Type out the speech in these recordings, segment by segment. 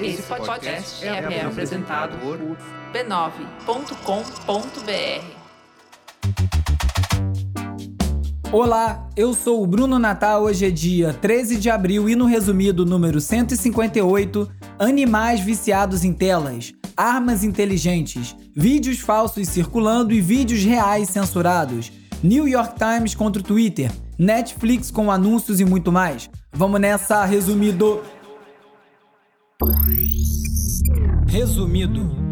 Esse podcast é, é apresentado por b9.com.br. Olá, eu sou o Bruno Natal. Hoje é dia 13 de abril e no resumido número 158, animais viciados em telas, armas inteligentes, vídeos falsos circulando e vídeos reais censurados, New York Times contra o Twitter, Netflix com anúncios e muito mais. Vamos nessa, resumido. Resumido.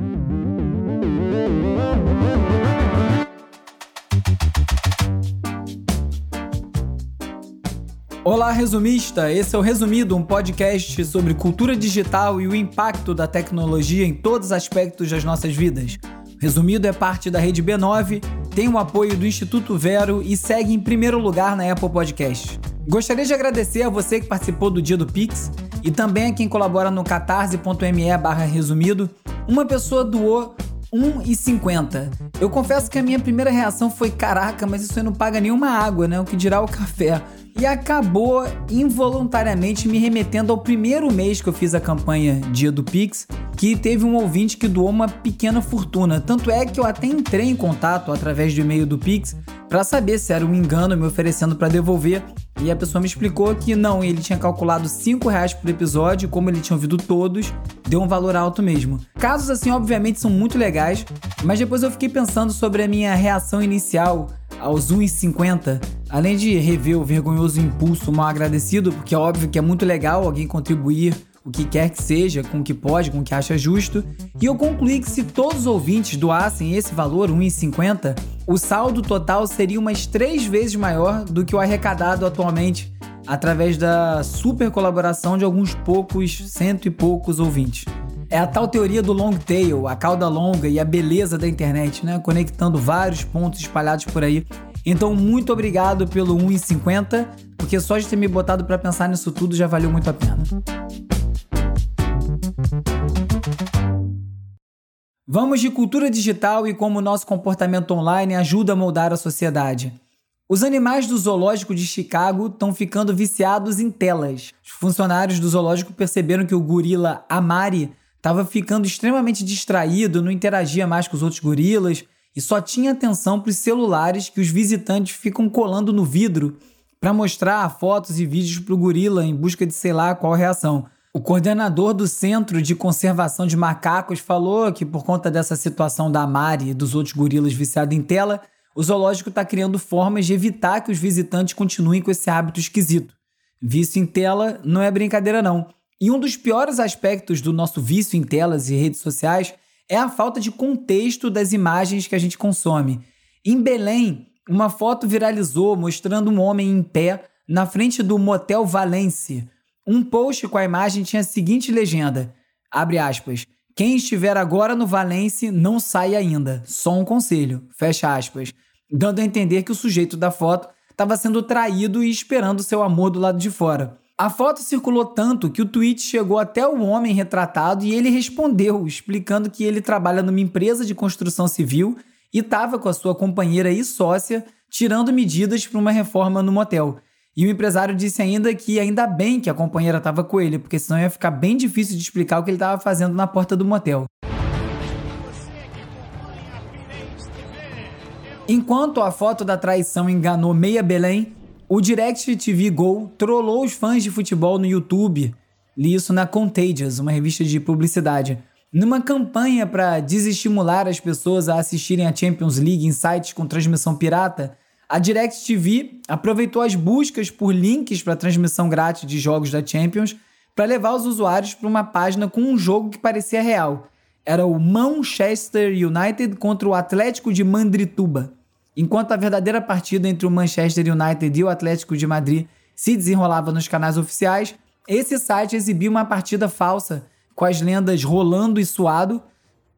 Olá, resumista! Esse é o Resumido, um podcast sobre cultura digital e o impacto da tecnologia em todos os aspectos das nossas vidas. Resumido é parte da rede B9, tem o apoio do Instituto Vero e segue em primeiro lugar na Apple Podcast. Gostaria de agradecer a você que participou do dia do Pix e também a quem colabora no catarse.me barra resumido. Uma pessoa doou 1,50. Eu confesso que a minha primeira reação foi: caraca, mas isso aí não paga nenhuma água, né? O que dirá o café. E acabou involuntariamente me remetendo ao primeiro mês que eu fiz a campanha Dia do Pix, que teve um ouvinte que doou uma pequena fortuna. Tanto é que eu até entrei em contato através do e-mail do Pix para saber se era um engano me oferecendo para devolver. E a pessoa me explicou que não, ele tinha calculado 5 reais por episódio, como ele tinha ouvido todos, deu um valor alto mesmo. Casos assim, obviamente, são muito legais, mas depois eu fiquei pensando sobre a minha reação inicial aos 1,50, além de rever o vergonhoso impulso mal agradecido, porque é óbvio que é muito legal alguém contribuir o que quer que seja, com o que pode, com o que acha justo, e eu concluí que se todos os ouvintes doassem esse valor, 1,50, o saldo total seria umas três vezes maior do que o arrecadado atualmente através da super colaboração de alguns poucos, cento e poucos ouvintes. É a tal teoria do long tail, a cauda longa e a beleza da internet, né? Conectando vários pontos espalhados por aí. Então, muito obrigado pelo 1,50, porque só de ter me botado para pensar nisso tudo já valeu muito a pena. Vamos de cultura digital e como o nosso comportamento online ajuda a moldar a sociedade. Os animais do zoológico de Chicago estão ficando viciados em telas. Os funcionários do zoológico perceberam que o gorila Amari estava ficando extremamente distraído, não interagia mais com os outros gorilas e só tinha atenção para os celulares que os visitantes ficam colando no vidro para mostrar fotos e vídeos para o gorila em busca de sei lá qual reação. O coordenador do Centro de Conservação de Macacos falou que, por conta dessa situação da Mari e dos outros gorilas viciados em tela, o zoológico está criando formas de evitar que os visitantes continuem com esse hábito esquisito. Vício em tela não é brincadeira, não. E um dos piores aspectos do nosso vício em telas e redes sociais é a falta de contexto das imagens que a gente consome. Em Belém, uma foto viralizou mostrando um homem em pé na frente do Motel Valence um post com a imagem tinha a seguinte legenda: abre aspas. Quem estiver agora no Valence não sai ainda. Só um conselho. Fecha aspas. Dando a entender que o sujeito da foto estava sendo traído e esperando seu amor do lado de fora. A foto circulou tanto que o tweet chegou até o homem retratado e ele respondeu, explicando que ele trabalha numa empresa de construção civil e estava com a sua companheira e sócia tirando medidas para uma reforma no motel. E o empresário disse ainda que ainda bem que a companheira estava com ele, porque senão ia ficar bem difícil de explicar o que ele estava fazendo na porta do motel. Enquanto a foto da traição enganou meia Belém, o Direct TV Go trollou os fãs de futebol no YouTube. Li isso na Contagious, uma revista de publicidade. Numa campanha para desestimular as pessoas a assistirem a Champions League em sites com transmissão pirata, a DirecTV aproveitou as buscas por links para transmissão grátis de jogos da Champions para levar os usuários para uma página com um jogo que parecia real. Era o Manchester United contra o Atlético de Mandrituba. Enquanto a verdadeira partida entre o Manchester United e o Atlético de Madrid se desenrolava nos canais oficiais, esse site exibia uma partida falsa com as lendas Rolando e Suado,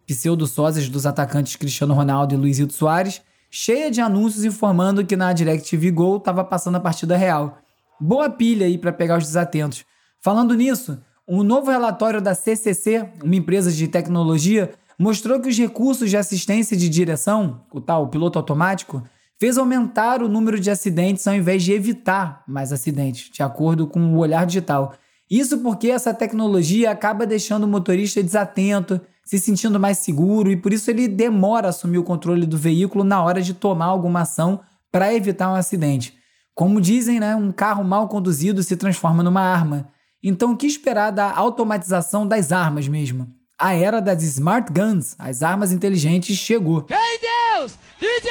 pseudo-sósias dos atacantes Cristiano Ronaldo e Luizito Soares, cheia de anúncios informando que na DirecTV Go estava passando a partida real. Boa pilha aí para pegar os desatentos. Falando nisso, um novo relatório da CCC, uma empresa de tecnologia, mostrou que os recursos de assistência de direção, o tal piloto automático, fez aumentar o número de acidentes ao invés de evitar mais acidentes, de acordo com o olhar digital. Isso porque essa tecnologia acaba deixando o motorista desatento, se sentindo mais seguro e por isso ele demora a assumir o controle do veículo na hora de tomar alguma ação para evitar um acidente. Como dizem, né, um carro mal conduzido se transforma numa arma. Então, o que esperar da automatização das armas mesmo? A era das smart guns, as armas inteligentes, chegou. Ei Deus! DJ!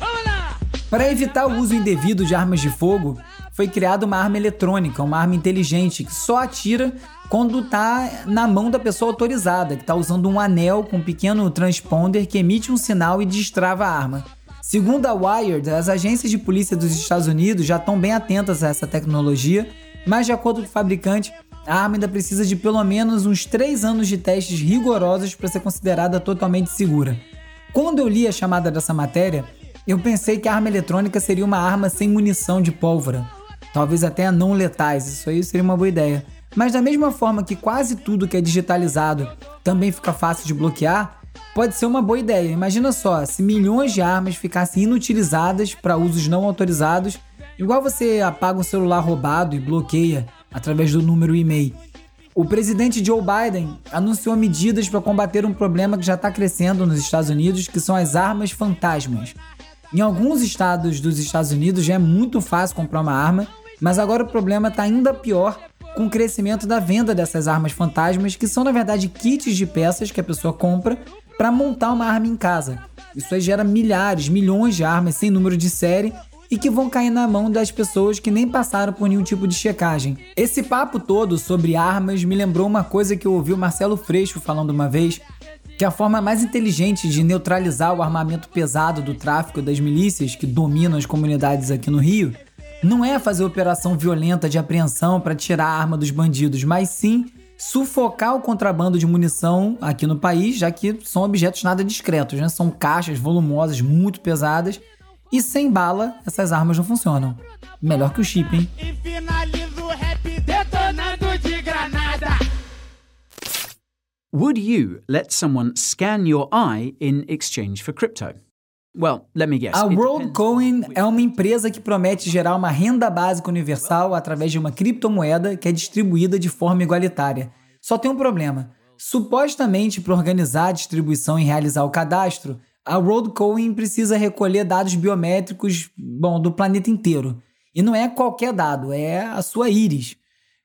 Vamos lá! Para evitar o uso indevido de armas de fogo, foi criada uma arma eletrônica, uma arma inteligente que só atira quando está na mão da pessoa autorizada, que está usando um anel com um pequeno transponder que emite um sinal e destrava a arma. Segundo a Wired, as agências de polícia dos Estados Unidos já estão bem atentas a essa tecnologia, mas de acordo com o fabricante, a arma ainda precisa de pelo menos uns 3 anos de testes rigorosos para ser considerada totalmente segura. Quando eu li a chamada dessa matéria, eu pensei que a arma eletrônica seria uma arma sem munição de pólvora, talvez até não letais, isso aí seria uma boa ideia. Mas da mesma forma que quase tudo que é digitalizado também fica fácil de bloquear, pode ser uma boa ideia. Imagina só, se milhões de armas ficassem inutilizadas para usos não autorizados, igual você apaga um celular roubado e bloqueia através do número e-mail. O presidente Joe Biden anunciou medidas para combater um problema que já está crescendo nos Estados Unidos, que são as armas fantasmas. Em alguns estados dos Estados Unidos já é muito fácil comprar uma arma, mas agora o problema está ainda pior com o crescimento da venda dessas armas fantasmas, que são na verdade kits de peças que a pessoa compra para montar uma arma em casa. Isso aí gera milhares, milhões de armas sem número de série e que vão cair na mão das pessoas que nem passaram por nenhum tipo de checagem. Esse papo todo sobre armas me lembrou uma coisa que eu ouvi o Marcelo Freixo falando uma vez, que a forma mais inteligente de neutralizar o armamento pesado do tráfico das milícias que dominam as comunidades aqui no Rio não é fazer operação violenta de apreensão para tirar a arma dos bandidos, mas sim sufocar o contrabando de munição aqui no país, já que são objetos nada discretos, né? São caixas volumosas, muito pesadas, e sem bala essas armas não funcionam. Melhor que o chip, hein? E finaliza o rap detonando de granada. Would you let someone scan your eye in exchange for crypto? Well, let me guess. A WorldCoin é uma empresa que promete gerar uma renda básica universal através de uma criptomoeda que é distribuída de forma igualitária. Só tem um problema. Supostamente, para organizar a distribuição e realizar o cadastro, a WorldCoin precisa recolher dados biométricos, bom, do planeta inteiro. E não é qualquer dado, é a sua íris.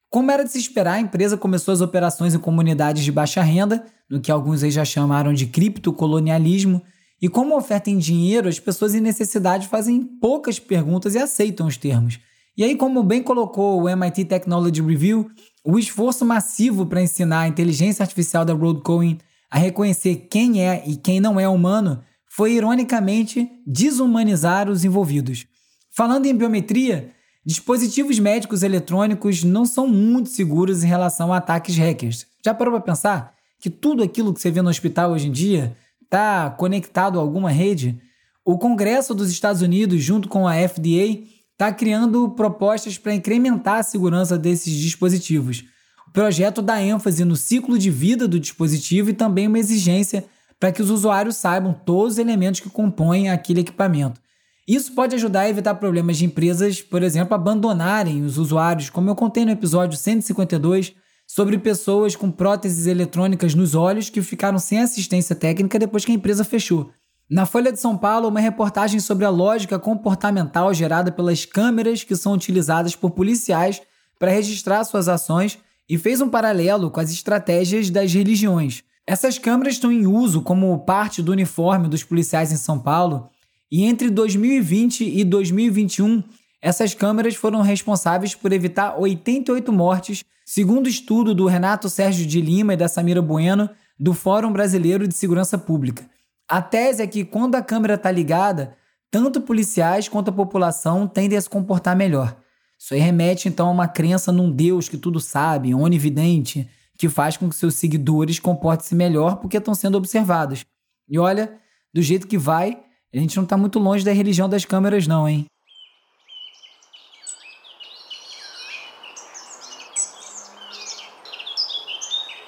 Como era de se esperar, a empresa começou as operações em comunidades de baixa renda, no que alguns aí já chamaram de criptocolonialismo, e como oferta em dinheiro, as pessoas em necessidade fazem poucas perguntas e aceitam os termos. E aí, como bem colocou o MIT Technology Review, o esforço massivo para ensinar a inteligência artificial da WorldCoin a reconhecer quem é e quem não é humano foi, ironicamente, desumanizar os envolvidos. Falando em biometria, dispositivos médicos eletrônicos não são muito seguros em relação a ataques hackers. Já parou para pensar que tudo aquilo que você vê no hospital hoje em dia está conectado a alguma rede, o Congresso dos Estados Unidos, junto com a FDA, está criando propostas para incrementar a segurança desses dispositivos. O projeto dá ênfase no ciclo de vida do dispositivo e também uma exigência para que os usuários saibam todos os elementos que compõem aquele equipamento. Isso pode ajudar a evitar problemas de empresas, por exemplo, abandonarem os usuários, como eu contei no episódio 152 sobre pessoas com próteses eletrônicas nos olhos que ficaram sem assistência técnica depois que a empresa fechou. Na Folha de São Paulo, uma reportagem sobre a lógica comportamental gerada pelas câmeras que são utilizadas por policiais para registrar suas ações e fez um paralelo com as estratégias das religiões. Essas câmeras estão em uso como parte do uniforme dos policiais em São Paulo e entre 2020 e 2021 essas câmeras foram responsáveis por evitar 88 mortes, segundo estudo do Renato Sérgio de Lima e da Samira Bueno, do Fórum Brasileiro de Segurança Pública. A tese é que quando a câmera está ligada, tanto policiais quanto a população tendem a se comportar melhor. Isso aí remete então a uma crença num Deus que tudo sabe, onividente, que faz com que seus seguidores comportem-se melhor porque estão sendo observados. E olha, do jeito que vai, a gente não está muito longe da religião das câmeras, não, hein?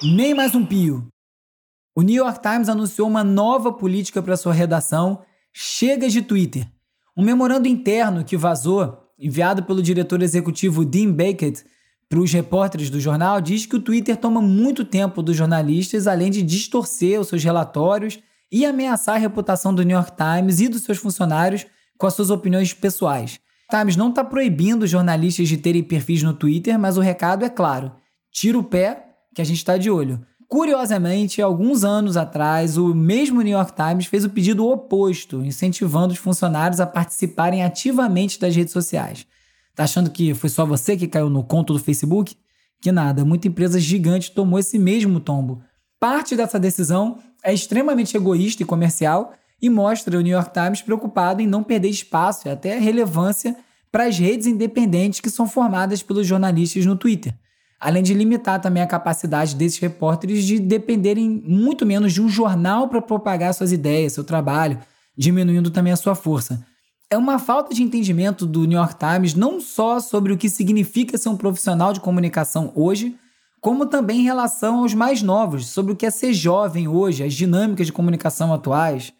Nem mais um pio. O New York Times anunciou uma nova política para sua redação, chega de Twitter. Um memorando interno que vazou enviado pelo diretor executivo Dean Beckett para os repórteres do jornal, diz que o Twitter toma muito tempo dos jornalistas, além de distorcer os seus relatórios e ameaçar a reputação do New York Times e dos seus funcionários com as suas opiniões pessoais. O Times não está proibindo os jornalistas de terem perfis no Twitter, mas o recado é claro: tira o pé que a gente está de olho. Curiosamente, alguns anos atrás, o mesmo New York Times fez o pedido oposto, incentivando os funcionários a participarem ativamente das redes sociais. Tá achando que foi só você que caiu no conto do Facebook? Que nada, muita empresa gigante tomou esse mesmo tombo. Parte dessa decisão é extremamente egoísta e comercial e mostra o New York Times preocupado em não perder espaço e até relevância para as redes independentes que são formadas pelos jornalistas no Twitter além de limitar também a capacidade desses repórteres de dependerem muito menos de um jornal para propagar suas ideias, seu trabalho, diminuindo também a sua força. É uma falta de entendimento do New York Times não só sobre o que significa ser um profissional de comunicação hoje, como também em relação aos mais novos, sobre o que é ser jovem hoje, as dinâmicas de comunicação atuais.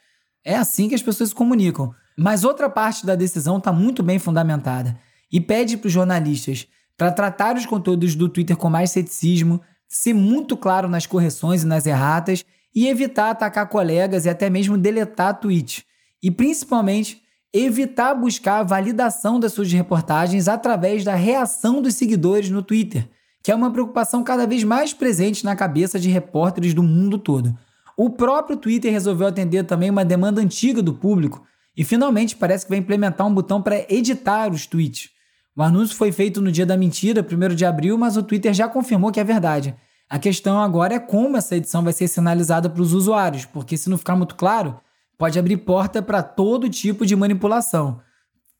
É assim que as pessoas se comunicam. Mas outra parte da decisão está muito bem fundamentada e pede para os jornalistas para tratar os conteúdos do Twitter com mais ceticismo, ser muito claro nas correções e nas erratas e evitar atacar colegas e até mesmo deletar tweets. E principalmente, evitar buscar a validação das suas reportagens através da reação dos seguidores no Twitter, que é uma preocupação cada vez mais presente na cabeça de repórteres do mundo todo. O próprio Twitter resolveu atender também uma demanda antiga do público e finalmente parece que vai implementar um botão para editar os tweets. O anúncio foi feito no dia da mentira, 1 de abril, mas o Twitter já confirmou que é verdade. A questão agora é como essa edição vai ser sinalizada para os usuários, porque se não ficar muito claro, pode abrir porta para todo tipo de manipulação.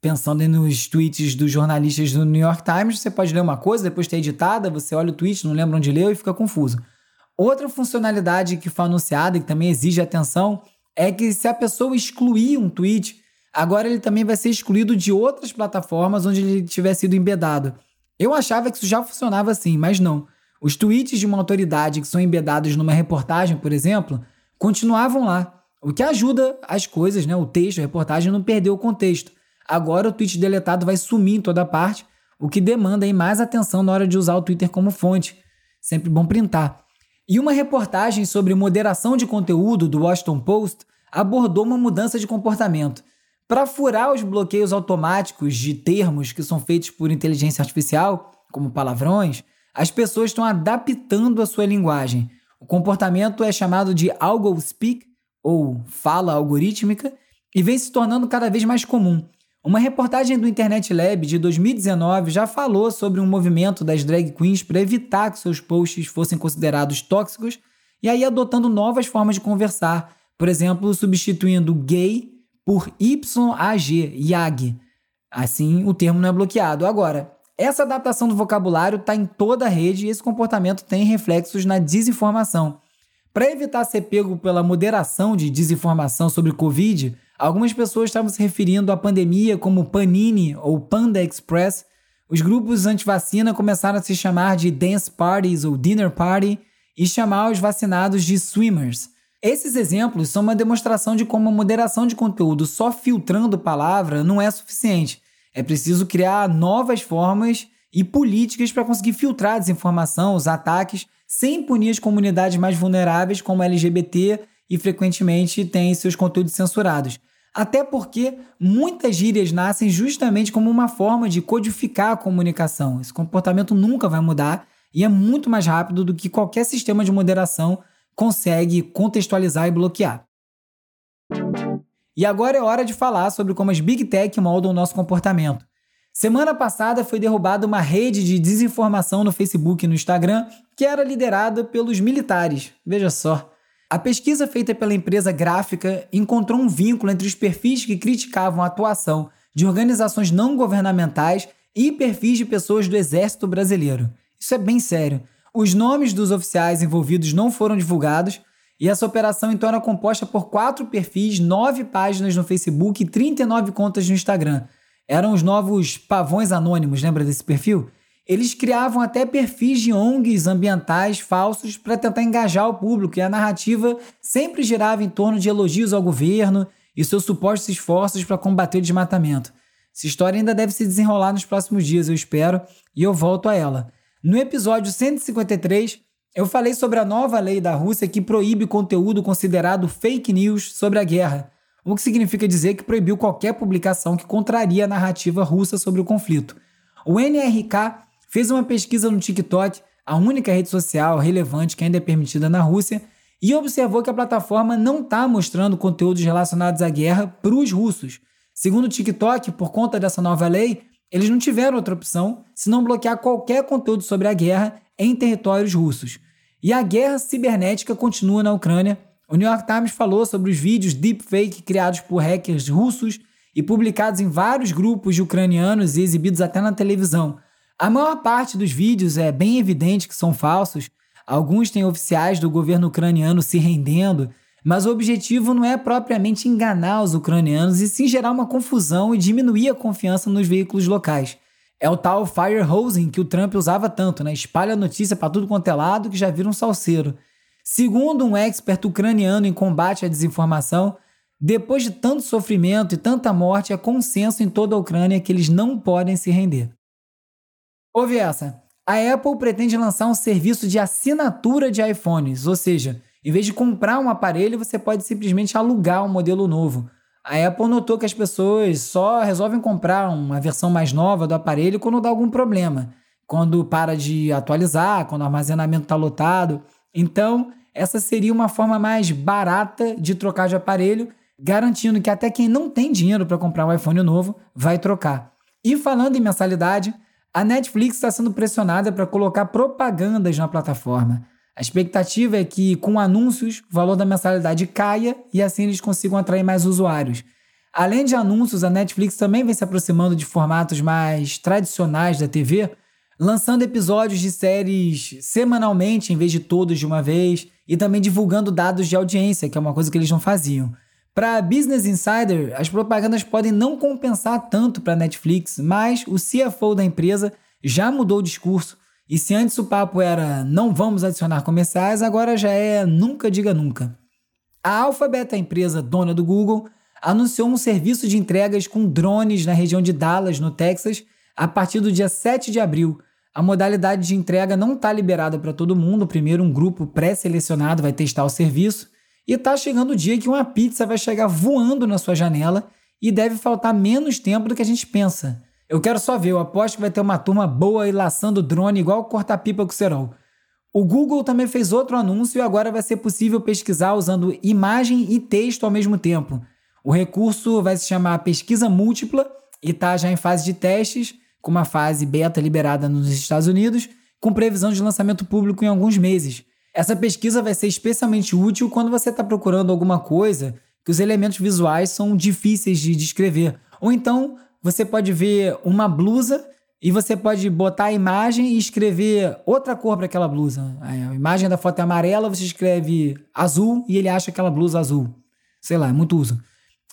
Pensando nos tweets dos jornalistas do New York Times, você pode ler uma coisa, depois ter editada, você olha o tweet, não lembra onde leu e fica confuso. Outra funcionalidade que foi anunciada e que também exige atenção é que se a pessoa excluir um tweet, agora ele também vai ser excluído de outras plataformas onde ele tiver sido embedado. Eu achava que isso já funcionava assim, mas não. Os tweets de uma autoridade que são embedados numa reportagem, por exemplo, continuavam lá, o que ajuda as coisas, né? O texto, a reportagem não perder o contexto. Agora o tweet deletado vai sumir em toda parte, o que demanda aí mais atenção na hora de usar o Twitter como fonte. Sempre bom printar. E uma reportagem sobre moderação de conteúdo do Washington Post abordou uma mudança de comportamento. Para furar os bloqueios automáticos de termos que são feitos por inteligência artificial, como palavrões, as pessoas estão adaptando a sua linguagem. O comportamento é chamado de algo speak, ou fala algorítmica, e vem se tornando cada vez mais comum. Uma reportagem do Internet Lab de 2019 já falou sobre um movimento das drag queens para evitar que seus posts fossem considerados tóxicos e aí adotando novas formas de conversar, por exemplo, substituindo gay por YAG, YAG. Assim, o termo não é bloqueado. Agora, essa adaptação do vocabulário está em toda a rede e esse comportamento tem reflexos na desinformação. Para evitar ser pego pela moderação de desinformação sobre Covid, algumas pessoas estavam se referindo à pandemia como Panini ou Panda Express. Os grupos anti-vacina começaram a se chamar de dance parties ou dinner party e chamar os vacinados de swimmers. Esses exemplos são uma demonstração de como a moderação de conteúdo só filtrando palavra não é suficiente. É preciso criar novas formas e políticas para conseguir filtrar a desinformação, os ataques, sem punir as comunidades mais vulneráveis, como LGBT, e frequentemente têm seus conteúdos censurados. Até porque muitas gírias nascem justamente como uma forma de codificar a comunicação. Esse comportamento nunca vai mudar e é muito mais rápido do que qualquer sistema de moderação consegue contextualizar e bloquear. E agora é hora de falar sobre como as Big Tech moldam o nosso comportamento. Semana passada foi derrubada uma rede de desinformação no Facebook e no Instagram que era liderada pelos militares. Veja só. A pesquisa feita pela empresa gráfica encontrou um vínculo entre os perfis que criticavam a atuação de organizações não governamentais e perfis de pessoas do Exército Brasileiro. Isso é bem sério. Os nomes dos oficiais envolvidos não foram divulgados e essa operação então era composta por quatro perfis, nove páginas no Facebook e 39 contas no Instagram. Eram os novos pavões anônimos, lembra desse perfil? Eles criavam até perfis de ONGs ambientais falsos para tentar engajar o público e a narrativa sempre girava em torno de elogios ao governo e seus supostos esforços para combater o desmatamento. Essa história ainda deve se desenrolar nos próximos dias, eu espero, e eu volto a ela. No episódio 153, eu falei sobre a nova lei da Rússia que proíbe conteúdo considerado fake news sobre a guerra, o que significa dizer que proibiu qualquer publicação que contraria a narrativa russa sobre o conflito. O NRK fez uma pesquisa no TikTok, a única rede social relevante que ainda é permitida na Rússia, e observou que a plataforma não está mostrando conteúdos relacionados à guerra para os russos. Segundo o TikTok, por conta dessa nova lei, eles não tiveram outra opção senão bloquear qualquer conteúdo sobre a guerra em territórios russos. E a guerra cibernética continua na Ucrânia. O New York Times falou sobre os vídeos deepfake criados por hackers russos e publicados em vários grupos de ucranianos e exibidos até na televisão. A maior parte dos vídeos é bem evidente que são falsos. Alguns têm oficiais do governo ucraniano se rendendo, mas o objetivo não é propriamente enganar os ucranianos e sim gerar uma confusão e diminuir a confiança nos veículos locais. É o tal fire hosing que o Trump usava tanto, né? Espalha notícia para tudo quanto é lado que já vira um salseiro. Segundo um expert ucraniano em combate à desinformação, depois de tanto sofrimento e tanta morte, é consenso em toda a Ucrânia que eles não podem se render. Ouve essa. A Apple pretende lançar um serviço de assinatura de iPhones, ou seja, em vez de comprar um aparelho, você pode simplesmente alugar um modelo novo. A Apple notou que as pessoas só resolvem comprar uma versão mais nova do aparelho quando dá algum problema, quando para de atualizar, quando o armazenamento está lotado. Então, essa seria uma forma mais barata de trocar de aparelho, garantindo que até quem não tem dinheiro para comprar um iPhone novo vai trocar. E falando em mensalidade, a Netflix está sendo pressionada para colocar propagandas na plataforma. A expectativa é que, com anúncios, o valor da mensalidade caia e assim eles consigam atrair mais usuários. Além de anúncios, a Netflix também vem se aproximando de formatos mais tradicionais da TV, lançando episódios de séries semanalmente em vez de todos de uma vez e também divulgando dados de audiência, que é uma coisa que eles não faziam. Para Business Insider, as propagandas podem não compensar tanto para a Netflix, mas o CFO da empresa já mudou o discurso e se antes o papo era não vamos adicionar comerciais, agora já é nunca diga nunca. A Alphabet, a empresa dona do Google, anunciou um serviço de entregas com drones na região de Dallas, no Texas, a partir do dia 7 de abril. A modalidade de entrega não está liberada para todo mundo. Primeiro, um grupo pré-selecionado vai testar o serviço. E está chegando o dia que uma pizza vai chegar voando na sua janela e deve faltar menos tempo do que a gente pensa. Eu quero só ver, eu aposto que vai ter uma turma boa aí laçando drone igual corta-pipa com cerol. O Google também fez outro anúncio e agora vai ser possível pesquisar usando imagem e texto ao mesmo tempo. O recurso vai se chamar Pesquisa Múltipla e está já em fase de testes, com uma fase beta liberada nos Estados Unidos, com previsão de lançamento público em alguns meses. Essa pesquisa vai ser especialmente útil quando você está procurando alguma coisa que os elementos visuais são difíceis de descrever, ou então você pode ver uma blusa e você pode botar a imagem e escrever outra cor para aquela blusa. A imagem da foto é amarela, você escreve azul e ele acha aquela blusa azul. Sei lá, é muito uso.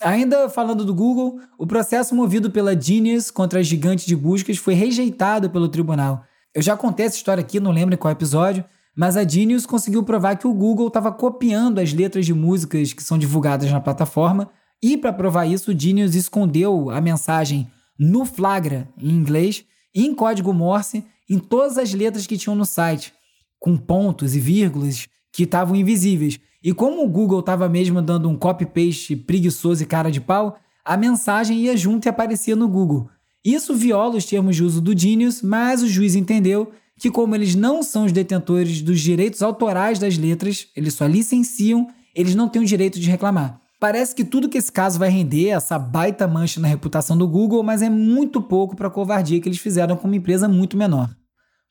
Ainda falando do Google, o processo movido pela Genius contra a gigante de buscas foi rejeitado pelo tribunal. Eu já contei essa história aqui, não lembro em qual episódio, mas a Genius conseguiu provar que o Google estava copiando as letras de músicas que são divulgadas na plataforma e para provar isso, o Genius escondeu a mensagem no flagra, em inglês, em código Morse, em todas as letras que tinham no site, com pontos e vírgulas que estavam invisíveis. E como o Google estava mesmo dando um copy-paste preguiçoso e cara de pau, a mensagem ia junto e aparecia no Google. Isso viola os termos de uso do Genius, mas o juiz entendeu que, como eles não são os detentores dos direitos autorais das letras, eles só licenciam, eles não têm o direito de reclamar. Parece que tudo que esse caso vai render é essa baita mancha na reputação do Google, mas é muito pouco para a covardia que eles fizeram com uma empresa muito menor.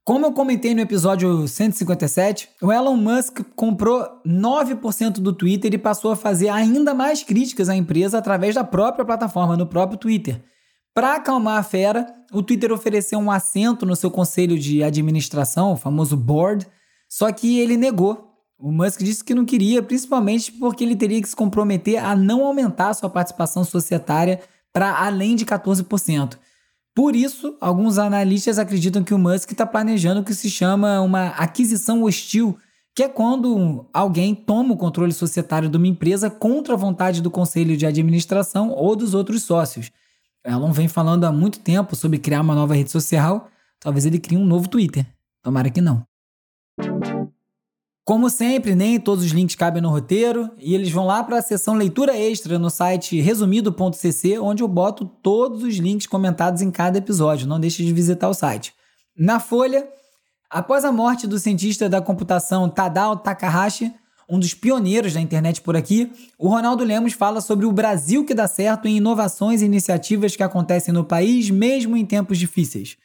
Como eu comentei no episódio 157, o Elon Musk comprou 9% do Twitter e passou a fazer ainda mais críticas à empresa através da própria plataforma, no próprio Twitter. Para acalmar a fera, o Twitter ofereceu um assento no seu conselho de administração, o famoso board, só que ele negou o Musk disse que não queria, principalmente porque ele teria que se comprometer a não aumentar sua participação societária para além de 14%. Por isso, alguns analistas acreditam que o Musk está planejando o que se chama uma aquisição hostil, que é quando alguém toma o controle societário de uma empresa contra a vontade do conselho de administração ou dos outros sócios. Elon vem falando há muito tempo sobre criar uma nova rede social. Talvez ele crie um novo Twitter. Tomara que não. Como sempre, nem todos os links cabem no roteiro e eles vão lá para a seção leitura extra no site resumido.cc, onde eu boto todos os links comentados em cada episódio. Não deixe de visitar o site. Na Folha, após a morte do cientista da computação Tadao Takahashi, um dos pioneiros da internet por aqui, o Ronaldo Lemos fala sobre o Brasil que dá certo em inovações e iniciativas que acontecem no país, mesmo em tempos difíceis.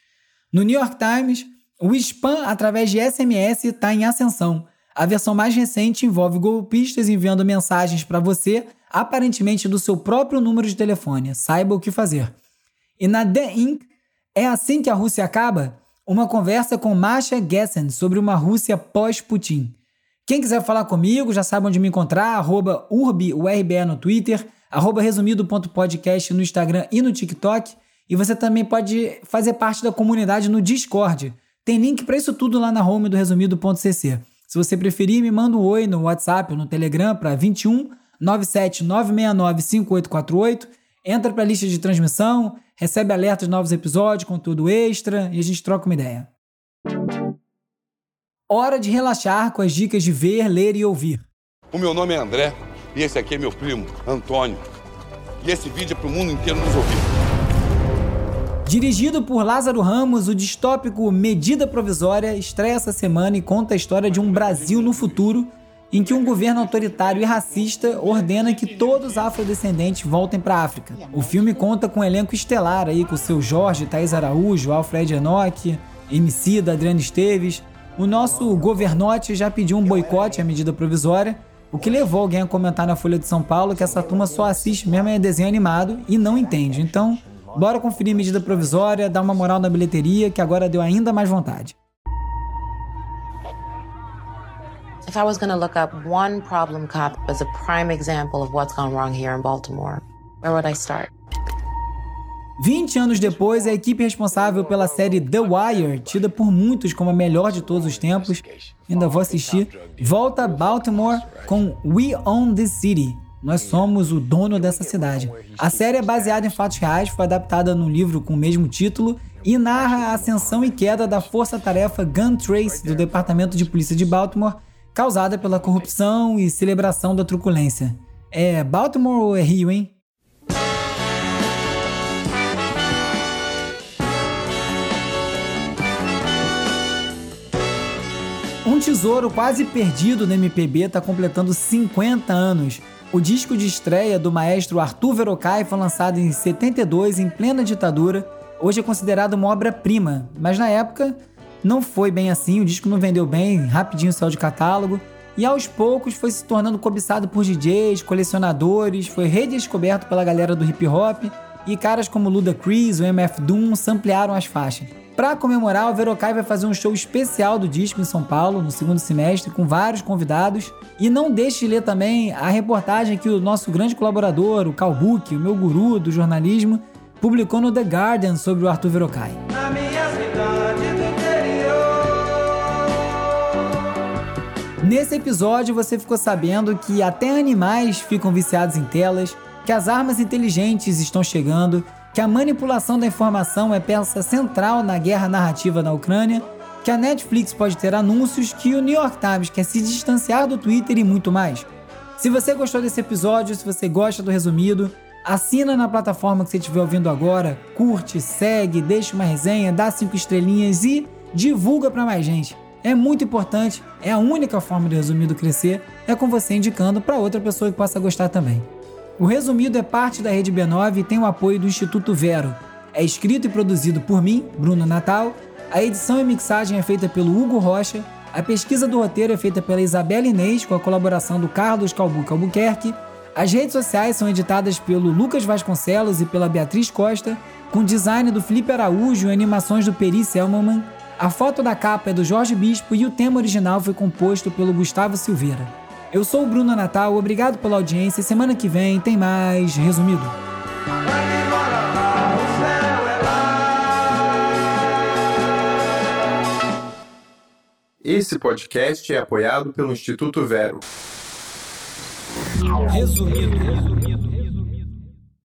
No New York Times, o spam através de SMS está em ascensão. A versão mais recente envolve golpistas enviando mensagens para você, aparentemente do seu próprio número de telefone. Saiba o que fazer. E na The Inc., é assim que a Rússia acaba? Uma conversa com Masha Gessen sobre uma Rússia pós-Putin. Quem quiser falar comigo, já sabe onde me encontrar, arroba urbiurbe no Twitter, arroba resumido.podcast no Instagram e no TikTok. E você também pode fazer parte da comunidade no Discord. Tem link para isso tudo lá na home do resumido.cc. Se você preferir, me manda um oi no WhatsApp ou no Telegram para 21 97 969 5848. Entra para a lista de transmissão, recebe alertas de novos episódios, conteúdo extra e a gente troca uma ideia. Hora de relaxar com as dicas de ver, ler e ouvir. O meu nome é André e esse aqui é meu primo, Antônio. E esse vídeo é para o mundo inteiro nos ouvir. Dirigido por Lázaro Ramos, o distópico Medida Provisória estreia essa semana e conta a história de um Brasil no futuro em que um governo autoritário e racista ordena que todos os afrodescendentes voltem para a África. O filme conta com um elenco estelar aí com o seu Jorge, Thaís Araújo, Alfred Enoch, MC da Adriana Esteves. O nosso governote já pediu um boicote à medida provisória, o que levou alguém a comentar na Folha de São Paulo que essa turma só assiste mesmo é desenho animado e não entende. Então, Bora conferir medida provisória, dar uma moral na bilheteria, que agora deu ainda mais vontade. If I was going to look up one problem cop as a prime example of what's gone wrong here in Baltimore, where would I start? 20 anos depois, a equipe responsável pela série The Wire, tida por muitos como a melhor de todos os tempos, ainda vou assistir, volta a Baltimore com We Own This City, nós somos o dono dessa cidade. A série é baseada em fatos reais, foi adaptada num livro com o mesmo título e narra a ascensão e queda da força-tarefa Gun Trace do Departamento de Polícia de Baltimore, causada pela corrupção e celebração da truculência. É Baltimore ou é Rio, hein? Um tesouro quase perdido no MPB está completando 50 anos. O disco de estreia do maestro Arthur Verocai foi lançado em 72, em plena ditadura. Hoje é considerado uma obra-prima, mas na época não foi bem assim, o disco não vendeu bem, rapidinho saiu de catálogo. E aos poucos foi se tornando cobiçado por DJs, colecionadores, foi redescoberto pela galera do hip hop e caras como Luda Chris, o MF Doom ampliaram as faixas. Para comemorar, o Verocai vai fazer um show especial do disco em São Paulo, no segundo semestre, com vários convidados. E não deixe de ler também a reportagem que o nosso grande colaborador, o Calbook, o meu guru do jornalismo, publicou no The Guardian sobre o Arthur Verocai. Nesse episódio você ficou sabendo que até animais ficam viciados em telas, que as armas inteligentes estão chegando, que a manipulação da informação é peça central na guerra narrativa na Ucrânia, que a Netflix pode ter anúncios, que o New York Times quer se distanciar do Twitter e muito mais. Se você gostou desse episódio, se você gosta do resumido, assina na plataforma que você estiver ouvindo agora, curte, segue, deixa uma resenha, dá cinco estrelinhas e divulga para mais gente. É muito importante, é a única forma do resumido crescer, é com você indicando para outra pessoa que possa gostar também. O resumido é parte da Rede B9 e tem o apoio do Instituto Vero. É escrito e produzido por mim, Bruno Natal. A edição e mixagem é feita pelo Hugo Rocha. A pesquisa do roteiro é feita pela Isabela Inês, com a colaboração do Carlos Calbuca Albuquerque. As redes sociais são editadas pelo Lucas Vasconcelos e pela Beatriz Costa, com design do Felipe Araújo e animações do Peri Selmanman. A foto da capa é do Jorge Bispo e o tema original foi composto pelo Gustavo Silveira. Eu sou o Bruno Natal, obrigado pela audiência. Semana que vem tem mais resumido. Esse podcast é apoiado pelo Instituto Vero. Resumido. resumido.